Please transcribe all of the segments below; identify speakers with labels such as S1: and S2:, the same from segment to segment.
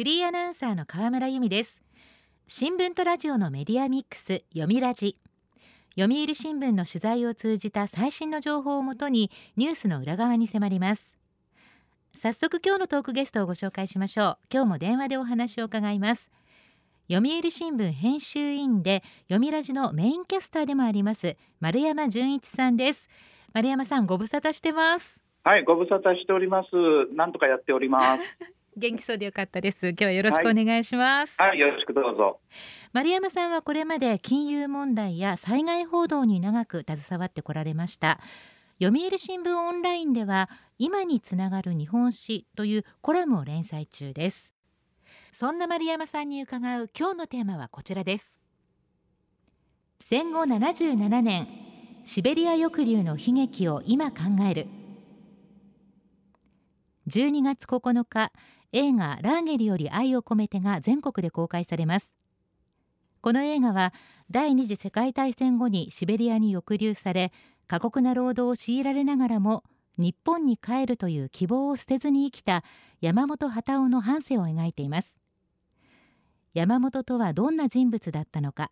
S1: フリーアナウンサーの河村由美です。新聞とラジオのメディアミックス読みラジ。読売新聞の取材を通じた最新の情報をもとにニュースの裏側に迫ります。早速今日のトークゲストをご紹介しましょう。今日も電話でお話を伺います。読売新聞編集員で読みラジのメインキャスターでもあります丸山純一さんです。丸山さんご無沙汰してます。
S2: はいご無沙汰しております。なんとかやっております
S1: 元気そうでよかったです。今日はよろしくお願いします、
S2: はい、はい、よろしくどうぞ。
S1: 丸山さんはこれまで金融問題や災害報道に長く携わってこられました。読売新聞オンラインでは今につながる日本史というコラムを連載中です。そんな丸山さんに伺う今日のテーマはこちらです。戦後77年シベリア抑留の悲劇を今考える。12月9日映画ラーゲリより愛を込めてが全国で公開されます。この映画は第二次世界大戦後にシベリアに抑留され過酷な労働を強いられながらも日本に帰るという希望を捨てずに生きた山本幡男の半生を描いています。山本とはどんな人物だったのか。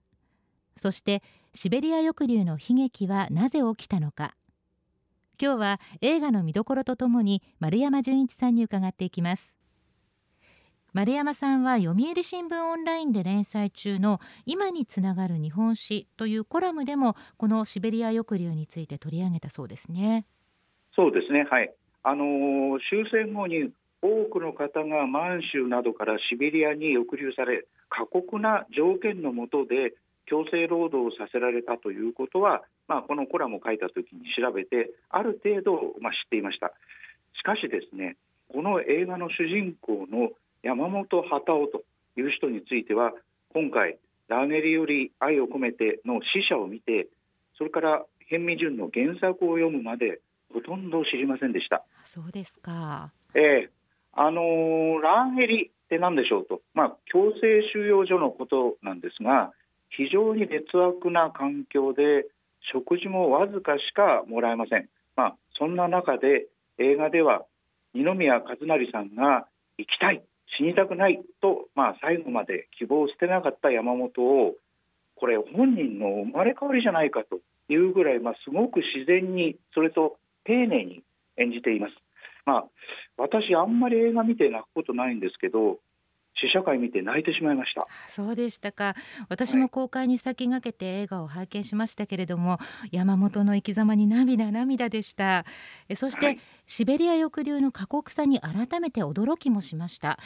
S1: そしてシベリア抑留の悲劇はなぜ起きたのか。今日は映画の見どころとともに丸山純一さんに伺っていきます。丸山さんは読売新聞オンラインで連載中の今につながる日本史というコラムでもこのシベリア抑留について取り上げたそうですね。
S2: そうですね。はい。あの終戦後に多くの方が満州などからシベリアに抑留され過酷な条件の下で強制労働をさせられたということは、まあ、このコラムを書いたときに調べてある程度、まあ、知っていました。しかしですねこの映画の主人公の山本幡男という人については今回ラーゲリより愛を込めての死者を見てそれから辺見順の原作を読むまでほとんど知りませんでした。
S1: そうですか。
S2: ええ。あのー、ラーゲリって何でしょうと、まあ、強制収容所のことなんですが非常に劣悪な環境で食事もわずかしかもらえません、まあ、そんな中で映画では二宮和也さんが行きたい死にたくないと、まあ、最後まで希望を捨てなかった山本をこれ本人の生まれ変わりじゃないかというぐらい、まあ、すごく自然にそれと丁寧に演じています。まあ、私あんまり映画見て泣くことないんですけど試写会見て泣いてしまいました。
S1: そうでしたか。私も公開に先駆けて映画を拝見しましたけれども、はい、山本の生き様に涙涙でした。そして、はい、シベリア抑留の過酷さに改めて驚きもしました。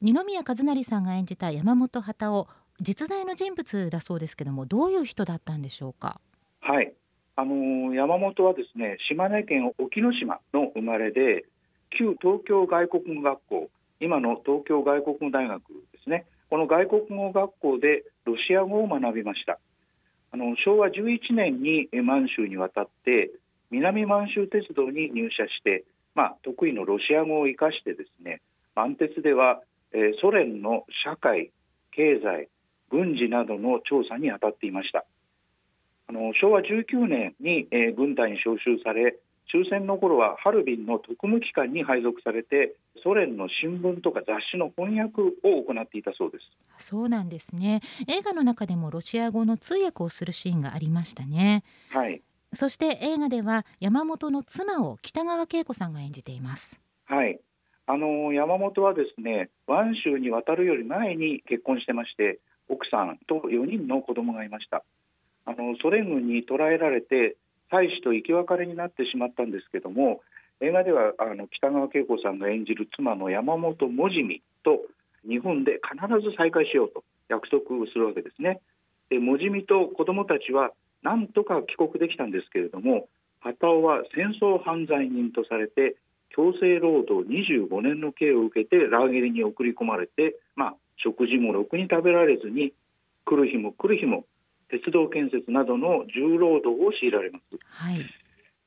S1: 二宮和也さんが演じた山本幡男実在の人物だそうですけどもどういう人だったんでしょうか？
S2: はい。あの山本はですね島根県沖ノ島の生まれで旧東京外国語学校今の東京外国語大学ですね。この外国語学校でロシア語を学びました。あの昭和11年に満州に渡って南満州鉄道に入社して、まあ、得意のロシア語を生かしてですね満鉄では、えー、ソ連の社会経済軍事などの調査に当たっていました。あの昭和19年に、えー、軍隊に招集され終戦の頃はハルビンの特務機関に配属されてソ連の新聞とか雑誌の翻訳を行っていたそうです。
S1: そうなんですね。映画の中でもロシア語の通訳をするシーンがありましたね。
S2: はい。
S1: そして映画では山本の妻を北川景子さんが演じています。
S2: はい。あの山本はですね湾州に渡るより前に結婚してまして奥さんと4人の子供がいました。あのソ連軍に捕らえられて妻子と生き別れになってしまったんですけども映画ではあの北川景子さんが演じる妻の山本もじみと日本で必ず再会しようと約束するわけですね。でもじみと子どもたちはなんとか帰国できたんですけれども畑尾は戦争犯罪人とされて強制労働25年の刑を受けてラーゲリに送り込まれて、まあ、食事もろくに食べられずに来る日も来る日も鉄道建設などの重労働を強いられます。
S1: はい、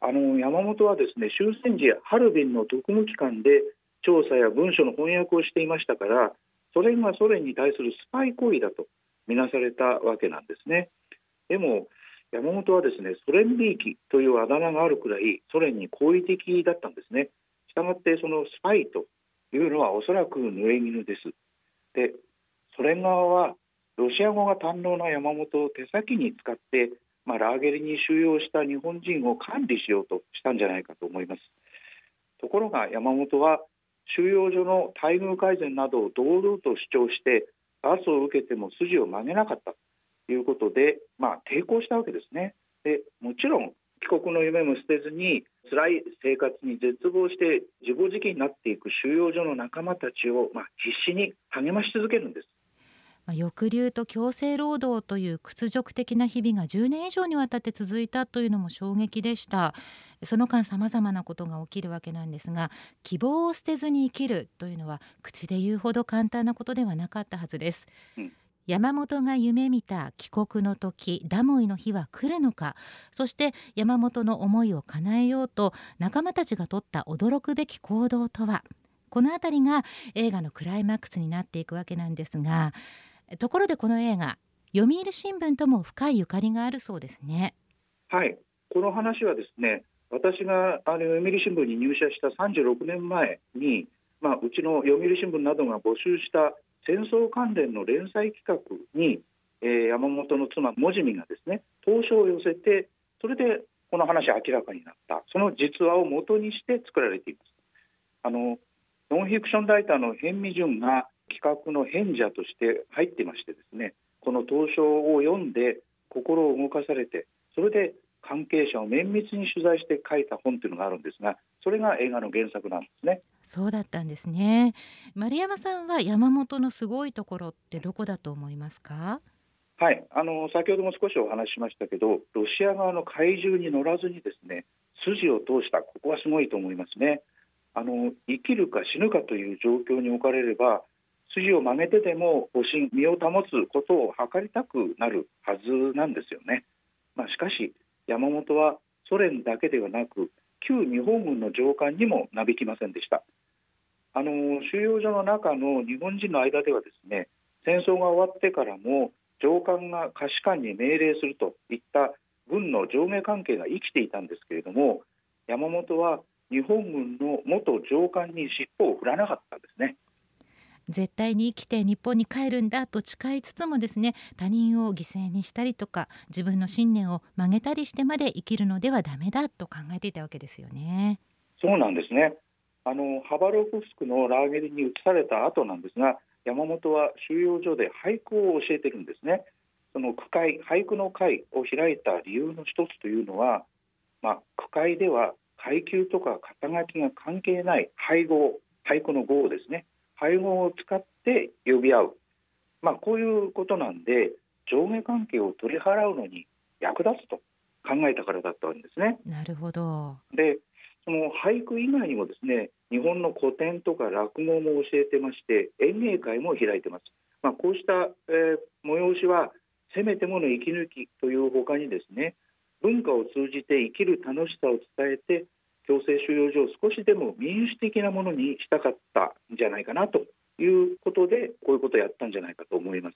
S2: あの山本はですね終戦時ハルビンの特務機関で調査や文書の翻訳をしていましたからそれがソ連に対するスパイ行為だとみなされたわけなんですね。でも山本はですねソ連びいきというあだ名があるくらいソ連に好意的だったんですね。したがってそのスパイというのはおそらく濡れ衣です。ソ連側はロシア語が堪能な山本を手先に使って、まあ、ラーゲリに収容した日本人を管理しようとしたんじゃないかと思いますところが山本は収容所の待遇改善などを堂々と主張して罰を受けても筋を曲げなかったということで、まあ、抵抗したわけですねでもちろん帰国の夢も捨てずに辛い生活に絶望して自暴自棄になっていく収容所の仲間たちを、まあ、必死に励まし続けるんです。
S1: まあ、抑留と強制労働という屈辱的な日々が10年以上にわたって続いたというのも衝撃でした。その間さまざまなことが起きるわけなんですが希望を捨てずに生きるというのは口で言うほど簡単なことではなかったはずです、うん。山本が夢見た帰国の時ダモイの日は来るのかそして山本の思いを叶えようと仲間たちが取った驚くべき行動とは。この辺りが映画のクライマックスになっていくわけなんですがところでこの映画読売新聞とも深いゆかりがあるそうですね。
S2: はい。この話はですね私があの読売新聞に入社した36年前に、まあ、うちの読売新聞などが募集した戦争関連の連載企画に、えー、山本の妻モジミがですね投書を寄せてそれでこの話明らかになった。その実話を元にして作られています。あのノンフィクションライターの辺見淳が企画の変者として入っていましてですねこの投書を読んで心を動かされてそれで関係者を綿密に取材して書いた本というのがあるんですがそれが映画の原作なんですね。
S1: そうだったんですね。丸山さんは山本のすごいところってどこだと思いますか？
S2: はい。あの先ほども少しお話ししましたけどロシア側の怪獣に乗らずにですね筋を通したここはすごいと思いますね。あの生きるか死ぬかという状況に置かれれば筋を曲げてでも保身身を保つことを図りたくなるはずなんですよね、まあ、しかし山本はソ連だけではなく旧日本軍の上官にもなびきませんでした。あの収容所の中の日本人の間ではですね戦争が終わってからも上官が下士官に命令するといった軍の上下関係が生きていたんですけれども山本は日本軍の元上官に尻尾を振らなかったんですね。
S1: 絶対に生きて日本に帰るんだと誓いつつもですね他人を犠牲にしたりとか自分の信念を曲げたりしてまで生きるのではダメだと考えていたわけですよね。
S2: そうなんですねあのハバロフスクのラーゲリに移された後なんですが山本は収容所で俳句を教えてるんですね。その句会俳句の会を開いた理由の一つというのは、まあ、句会では階級とか肩書きが関係ない配合俳句の語をですね配合を使って呼び合う、まあ、こういうことなんで上下関係を取り払うのに役立つと考えたからだったんですね。
S1: なるほど
S2: でその俳句以外にもですね日本の古典とか落語も教えてまして演芸会も開いてます。まあ、こうした、えー、催しはせめてもの息抜きというほかにですね文化を通じて生きる楽しさを伝えて強制収容所を少しでも民主的なものにしたかったんじゃないかなということでこういうことをやったんじゃないかと思います。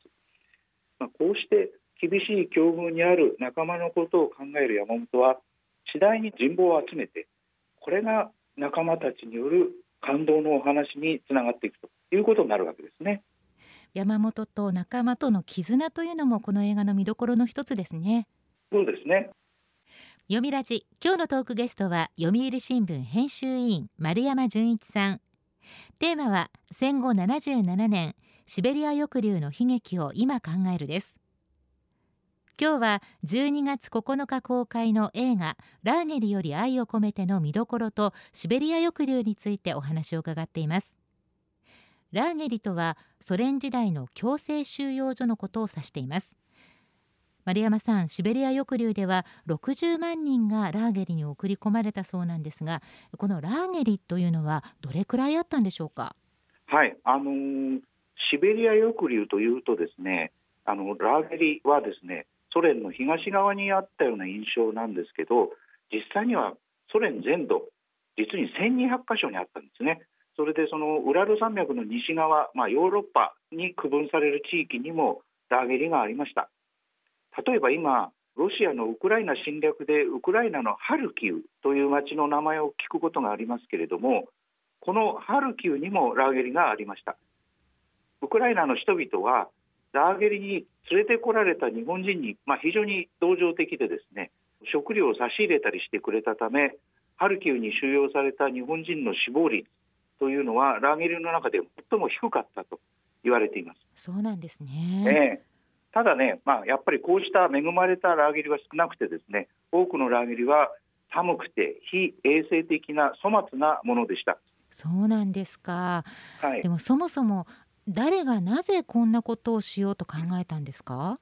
S2: まあ、こうして厳しい境遇にある仲間のことを考える山本は次第に人望を集めてこれが仲間たちによる感動のお話につながっていくということになるわけですね。
S1: 山本と仲間との絆というのもこの映画の見どころの一つですね。
S2: そうですね。
S1: 読みラジ。今日のトークゲストは読売新聞編集委員丸山純一さん。テーマは戦後77年シベリア抑留の悲劇を今考えるです。今日は12月9日公開の映画ラーゲリより愛を込めての見どころとシベリア抑留についてお話を伺っています。ラーゲリとはソ連時代の強制収容所のことを指しています。丸山さんシベリア抑留では60万人がラーゲリに送り込まれたそうなんですがこのラーゲリというのはどれくらいあったんでしょうか？
S2: はいあのー、シベリア抑留というとですねあのラーゲリはですねソ連の東側にあったような印象なんですけど実際にはソ連全土実に1200箇所にあったんですね。それでそのウラル山脈の西側、まあ、ヨーロッパに区分される地域にもラーゲリがありました。例えば今ロシアのウクライナ侵略でウクライナのハルキウという町の名前を聞くことがありますけれどもこのハルキウにもラーゲリがありました。ウクライナの人々はラーゲリに連れてこられた日本人に、まあ、非常に同情的でですね食料を差し入れたりしてくれたためハルキウに収容された日本人の死亡率というのはラーゲリの中で最も低かったと言われています。
S1: そうなんですね、
S2: えただね、まあ、やっぱりこうした恵まれたラーゲリは少なくてですね多くのラーゲリは寒くて非衛生的な粗末なものでした。
S1: そうなんですか、
S2: はい、
S1: でもそもそも誰がなぜこんなことをしようと考えたんですか？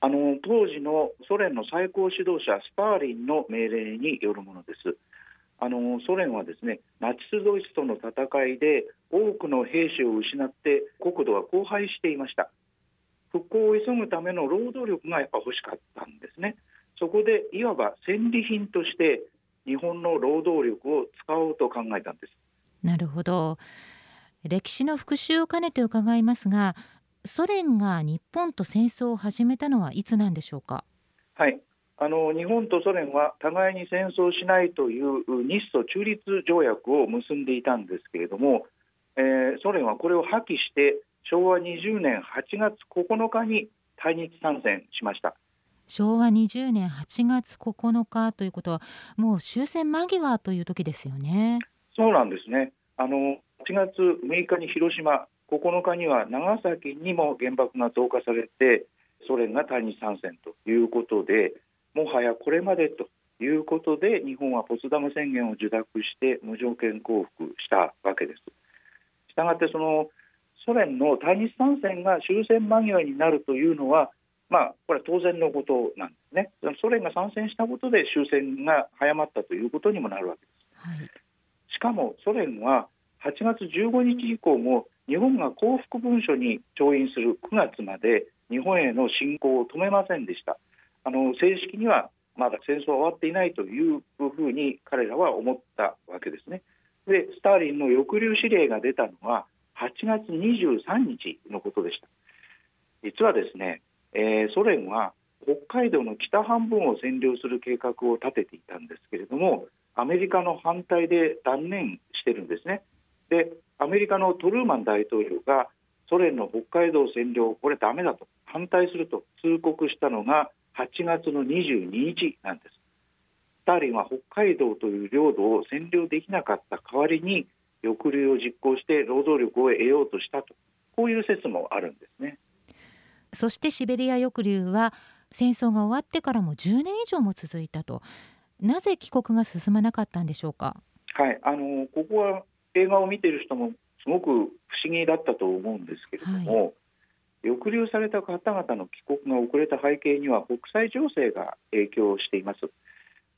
S2: あの当時のソ連の最高指導者スターリンの命令によるものです。あのソ連はですねナチス・ドイツとの戦いで多くの兵士を失って国土は荒廃していました復興を急ぐための労働力がやっぱ欲しかったんですね。そこでいわば戦利品として日本の労働力を使おうと考えたんです。
S1: なるほど。歴史の復習を兼ねて伺いますがソ連が日本と戦争を始めたのはいつなんでしょうか？
S2: はい。あの日本とソ連は互いに戦争しないという日ソ中立条約を結んでいたんですけれども、えー、ソ連はこれを破棄して昭和20年8月9日に対日参戦しました。
S1: 昭和20年8月9日ということはもう終戦間際という時ですよね。
S2: そうなんですね。あの8月6日に広島9日には長崎にも原爆が投下されてソ連が対日参戦ということでもはやこれまでということで日本はポツダム宣言を受諾して無条件降伏したわけです。したがってそのソ連の対日参戦が終戦間際になるというのは、まあ、これは当然のことなんですね。ソ連が参戦したことで終戦が早まったということにもなるわけです。
S1: はい、
S2: しかもソ連は8月15日以降も日本が降伏文書に調印する9月まで日本への侵攻を止めませんでした。あの正式にはまだ戦争は終わっていないというふうに彼らは思ったわけですね。でスターリンの抑留指令が出たのは8月23日のことでした。実はですね、えー、ソ連は北海道の北半分を占領する計画を立てていたんですけれどもアメリカの反対で断念してるんですね。でアメリカのトルーマン大統領がソ連の北海道占領これダメだと反対すると通告したのが8月の22日なんです。スターリンは北海道という領土を占領できなかった代わりに抑留を実行して労働力を得ようとしたと。こういう説もあるんですね。
S1: そしてシベリア抑留は戦争が終わってからも10年以上も続いたと。なぜ帰国が進まなかったんでしょうか？
S2: はい。あのここは映画を見ている人もすごく不思議だったと思うんですけれども、はい。抑留された方々の帰国が遅れた背景には国際情勢が影響しています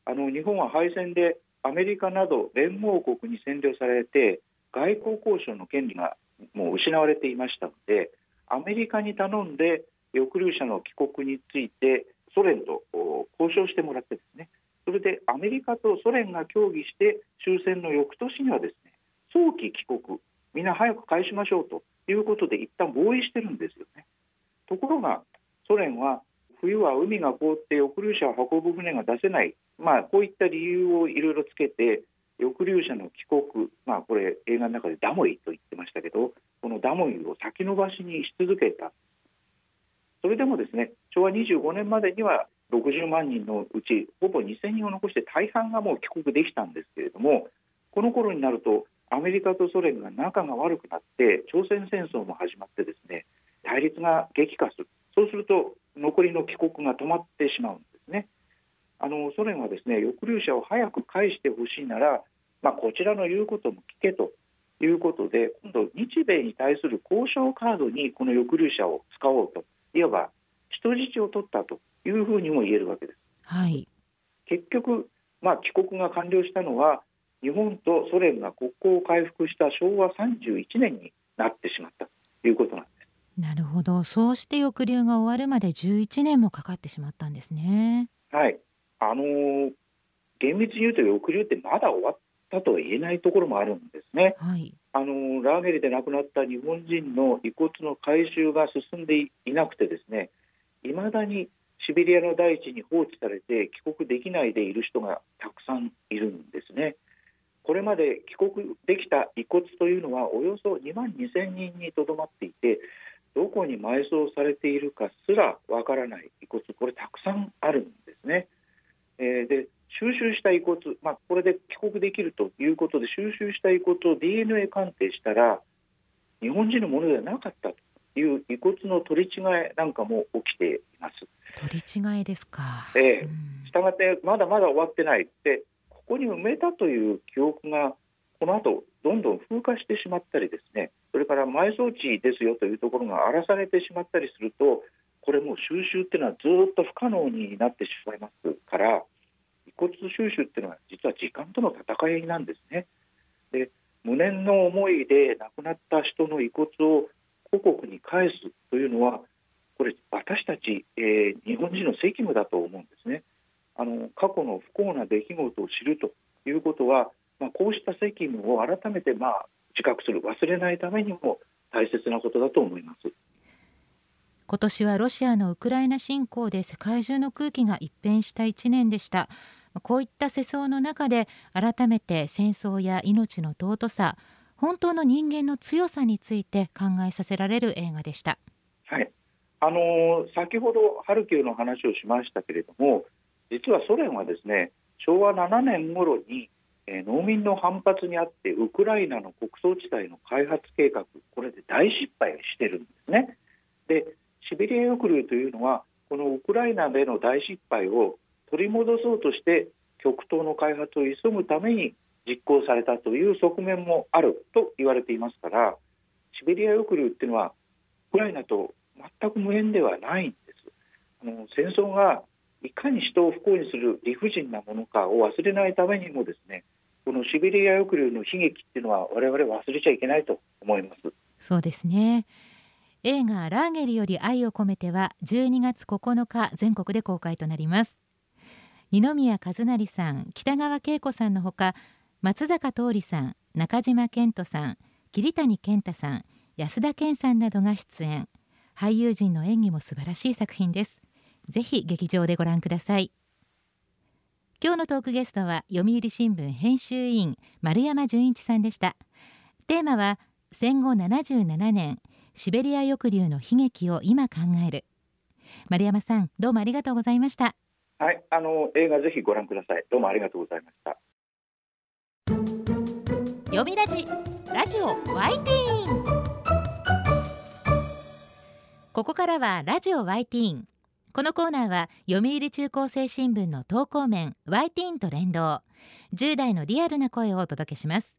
S2: あの日本は敗戦でアメリカなど連合国に占領されて外交交渉の権利がもう失われていましたのでアメリカに頼んで抑留者の帰国についてソ連と交渉してもらってですねそれでアメリカとソ連が協議して終戦の翌年にはですね早期帰国みんな早く返しましょうということで一旦合意してるんですよね。ところがソ連は冬は海が凍って抑留者を運ぶ船が出せない、まあ、こういった理由をいろいろつけて抑留者の帰国、まあ、これ映画の中でダモイと言ってましたけどこのダモイを先延ばしにし続けた。それでもですね昭和25年までには60万人のうちほぼ2000人を残して大半がもう帰国できたんですけれどもこの頃になるとアメリカとソ連が仲が悪くなって朝鮮戦争も始まってですね対立が激化する。そうすると残りの帰国が止まってしまうんですね。あのソ連はですね抑留者を早く返してほしいなら、まあ、こちらの言うことも聞けということで今度日米に対する交渉カードにこの抑留者を使おうといわば人質を取ったというふうにも言えるわけです。
S1: はい、
S2: 結局、まあ、帰国が完了したのは日本とソ連が国交を回復した昭和31年になってしまったということなんです。
S1: なるほどそうして抑留が終わるまで11年もかかってしまったんですね。
S2: はいあのー、厳密に言うと抑留ってまだ終わったとは言えないところもあるんですね。
S1: はい、
S2: あのー、ラーゲリで亡くなった日本人の遺骨の回収が進んでいなくてですねいまだにシベリアの大地に放置されて帰国できないでいる人がたくさんいるんですね。これまで帰国できた遺骨というのはおよそ2万2000人にとどまっていてどここに埋葬されているかすらわからない遺骨これたくさんあるんですね。えー、で収集した遺骨、まあ、これで帰国できるということで収集した遺骨を DNA 鑑定したら日本人のものではなかったという遺骨の取り違いなんかも起きています。
S1: 取り違いですか。
S2: ええしたがってまだまだ終わってないでここに埋めたという記憶がこの後どんどん風化してしまったりですねそれから埋葬地ですよというところが荒らされてしまったりするとこれもう収集っていうのはずっと不可能になってしまいますから遺骨収集っていうのは実は時間との戦いなんですね。で無念の思いで亡くなった人の遺骨を故国に返すというのはこれ私たち、えー、日本人の責務だと思うんですね。あの過去の不幸な出来事を知るということは、まあ、こうした責務を改めて、まあ、自覚する忘れないためにも大切なことだと思います。
S1: 今年はロシアのウクライナ侵攻で世界中の空気が一変した1年でした。こういった世相の中で改めて戦争や命の尊さ本当の人間の強さについて考えさせられる映画でした。
S2: はい。あの先ほどハルキウの話をしましたけれども実はソ連はですね昭和7年頃にえ農民の反発にあってウクライナの穀倉地帯の開発計画これで大失敗してるんですね。でシベリア抑留というのはこのウクライナでの大失敗を取り戻そうとして極東の開発を急ぐために実行されたという側面もあると言われていますからシベリア抑留っていうのはウクライナと全く無縁ではないんです。あの戦争がいかに人を不幸にする理不尽なものかを忘れないためにもですねこのシベリア抑留の悲劇っていうのは我々忘れちゃいけないと思います
S1: そうですね映画ラーゲリより愛を込めては12月9日全国で公開となります。二宮和也さん北川景子さんのほか松坂桃李さん中島健人さん桐谷健太さん安田健さんなどが出演。俳優陣の演技も素晴らしい作品です。ぜひ劇場でご覧ください。今日のトークゲストは読売新聞編集委員丸山純一さんでした。テーマは戦後77年シベリア抑留の悲劇を今考える。丸山さんどうもありがとうございました。
S2: はいあの映画ぜひご覧ください。どうもありがとうございました。
S1: 読みラジラジオワイティーン。ここからはラジオワイティーン。このコーナーは読売中高生新聞の投稿面 y ティーンと連動。10代のリアルな声をお届けします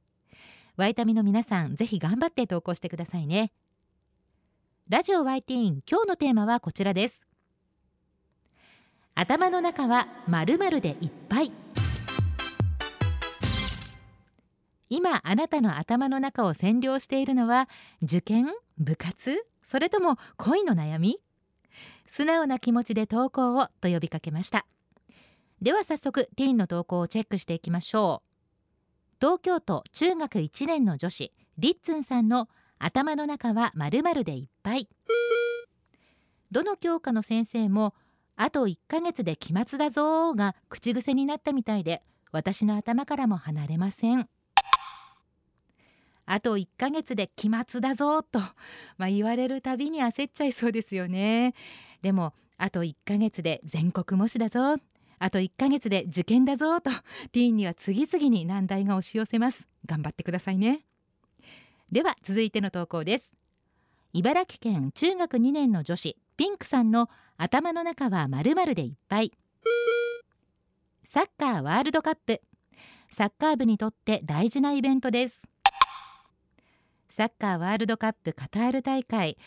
S1: ワイタミの皆さんぜひ頑張って投稿してくださいね。ラジオ YT 今日のテーマはこちらです。頭の中はまるでいっぱい。今あなたの頭の中を占領しているのは受験部活それとも恋の悩み？素直な気持ちで投稿をと呼びかけました。では早速ティーンの投稿をチェックしていきましょう。東京都中学1年の女子リッツンさんの頭の中はまるでいっぱい。どの教科の先生もあと1ヶ月で期末だぞが口癖になったみたいで私の頭からも離れません。あと1ヶ月で期末だぞと、まあ、言われるたびに焦っちゃいそうですよね。でもあと1ヶ月で全国模試だぞあと1ヶ月で受験だぞとティーンには次々に難題が押し寄せます。頑張ってくださいね。では続いての投稿です。茨城県中学2年の女子ピンクさんの頭の中はまるでいっぱい。サッカーワールドカップ。サッカー部にとって大事なイベントです。サッカーワールドカップカタール大会。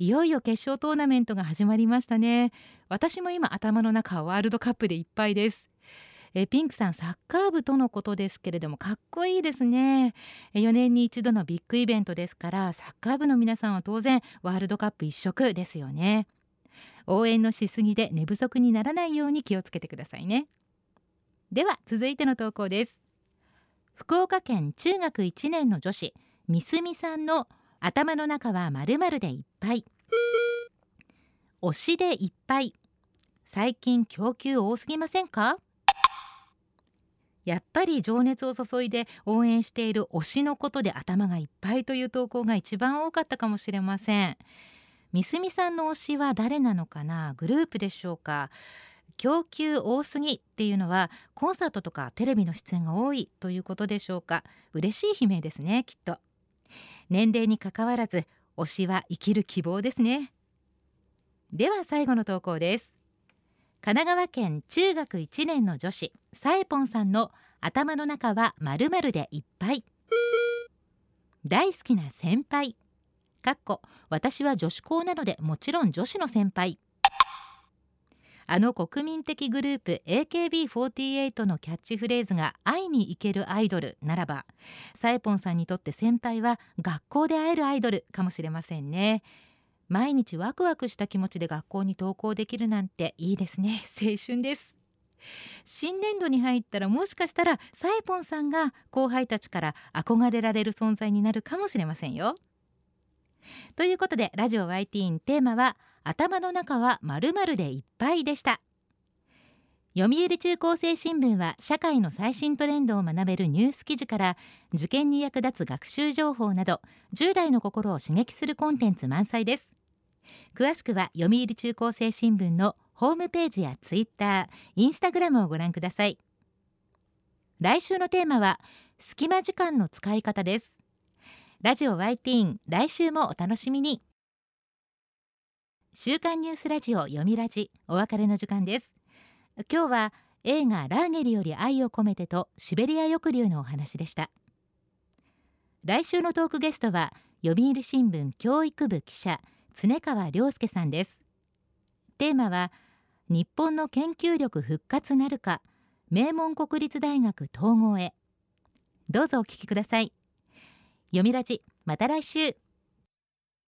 S1: いよいよ決勝トーナメントが始まりましたね。私も今頭の中はワールドカップでいっぱいです。えピンクさんサッカー部とのことですけれどもかっこいいですね。4年に一度のビッグイベントですからサッカー部の皆さんは当然ワールドカップ一色ですよね。応援のしすぎで寝不足にならないように気をつけてくださいね。では続いての投稿です。福岡県中学1年の女子みすみさんの頭の中はまるまるでいっぱい。推しでいっぱい。最近供給多すぎませんか？やっぱり情熱を注いで応援している推しのことで頭がいっぱいという投稿が一番多かったかもしれません。みすみさんの推しは誰なのかな？グループでしょうか？供給多すぎっていうのはコンサートとかテレビの出演が多いということでしょうか？嬉しい悲鳴ですねきっと。年齢にかかわらず推しは生きる希望ですね。では最後の投稿です。神奈川県中学1年の女子さえぽんさんの頭の中はまるまるでいっぱい。大好きな先輩。かっこ私は女子校なのでもちろん女子の先輩。あの国民的グループ AKB48 のキャッチフレーズが会いに行けるアイドルならばさえぽんさんにとって先輩は学校で会えるアイドルかもしれませんね。毎日ワクワクした気持ちで学校に登校できるなんていいですね。青春です。新年度に入ったらもしかしたらサエポンさんが後輩たちから憧れられる存在になるかもしれませんよ。ということでラジオ YT テーマは頭の中はまるでいっぱいでした。読売中高生新聞は社会の最新トレンドを学べるニュース記事から受験に役立つ学習情報など10代の心を刺激するコンテンツ満載です。詳しくは読売中高生新聞のホームページやツイッター、インスタグラムをご覧ください。来週のテーマは隙間時間の使い方です。ラジオ YT 来週もお楽しみに。週刊ニュースラジオ読みラジお別れの時間です。今日は映画ラーゲリより愛を込めてとシベリア抑留のお話でした。来週のトークゲストは読売新聞教育部記者常川亮介さんです。テーマは日本の研究力復活なるか名門国立大学統合へ。どうぞお聞きください。読みラジまた来週。